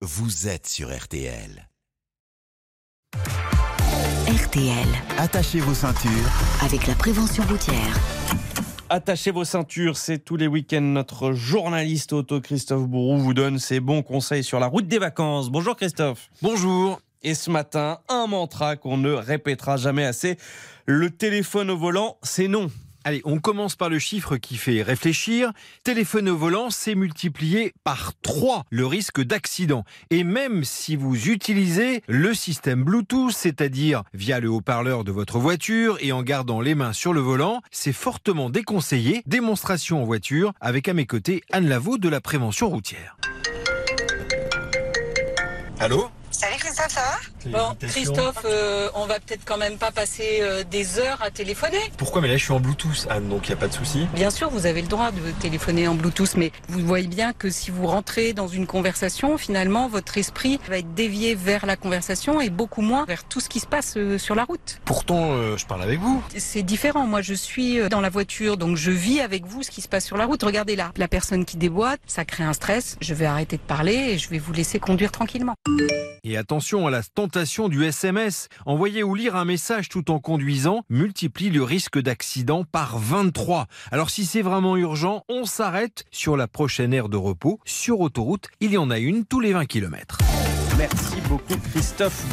vous êtes sur RTL. RTL, Attachez vos ceintures. avec la prévention routière. Attachez vos ceintures, c'est tous les week-ends. Notre journaliste auto Christophe Bourou vous donne ses bons conseils sur la route des vacances. Bonjour Christophe. Bonjour. Et ce matin, un mantra qu'on ne répétera jamais assez. Le téléphone au volant, c'est non. Allez, on commence par le chiffre qui fait réfléchir. Téléphone au volant, c'est multiplié par 3 le risque d'accident. Et même si vous utilisez le système Bluetooth, c'est-à-dire via le haut-parleur de votre voiture et en gardant les mains sur le volant, c'est fortement déconseillé. Démonstration en voiture avec à mes côtés Anne Lavaux de la prévention routière. Allô? Salut Christophe, ça va? Bon, Christophe, euh, on va peut-être quand même pas passer euh, des heures à téléphoner. Pourquoi? Mais là je suis en Bluetooth, Anne, donc il n'y a pas de souci. Bien sûr, vous avez le droit de téléphoner en Bluetooth, mais vous voyez bien que si vous rentrez dans une conversation, finalement, votre esprit va être dévié vers la conversation et beaucoup moins vers tout ce qui se passe euh, sur la route. Pourtant, euh, je parle avec vous. C'est différent. Moi, je suis euh, dans la voiture, donc je vis avec vous ce qui se passe sur la route. Regardez là, la personne qui déboîte, ça crée un stress. Je vais arrêter de parler et je vais vous laisser conduire tranquillement. Et attention à la du SMS. Envoyer ou lire un message tout en conduisant multiplie le risque d'accident par 23. Alors si c'est vraiment urgent, on s'arrête sur la prochaine aire de repos. Sur autoroute, il y en a une tous les 20 km. Merci beaucoup Christophe.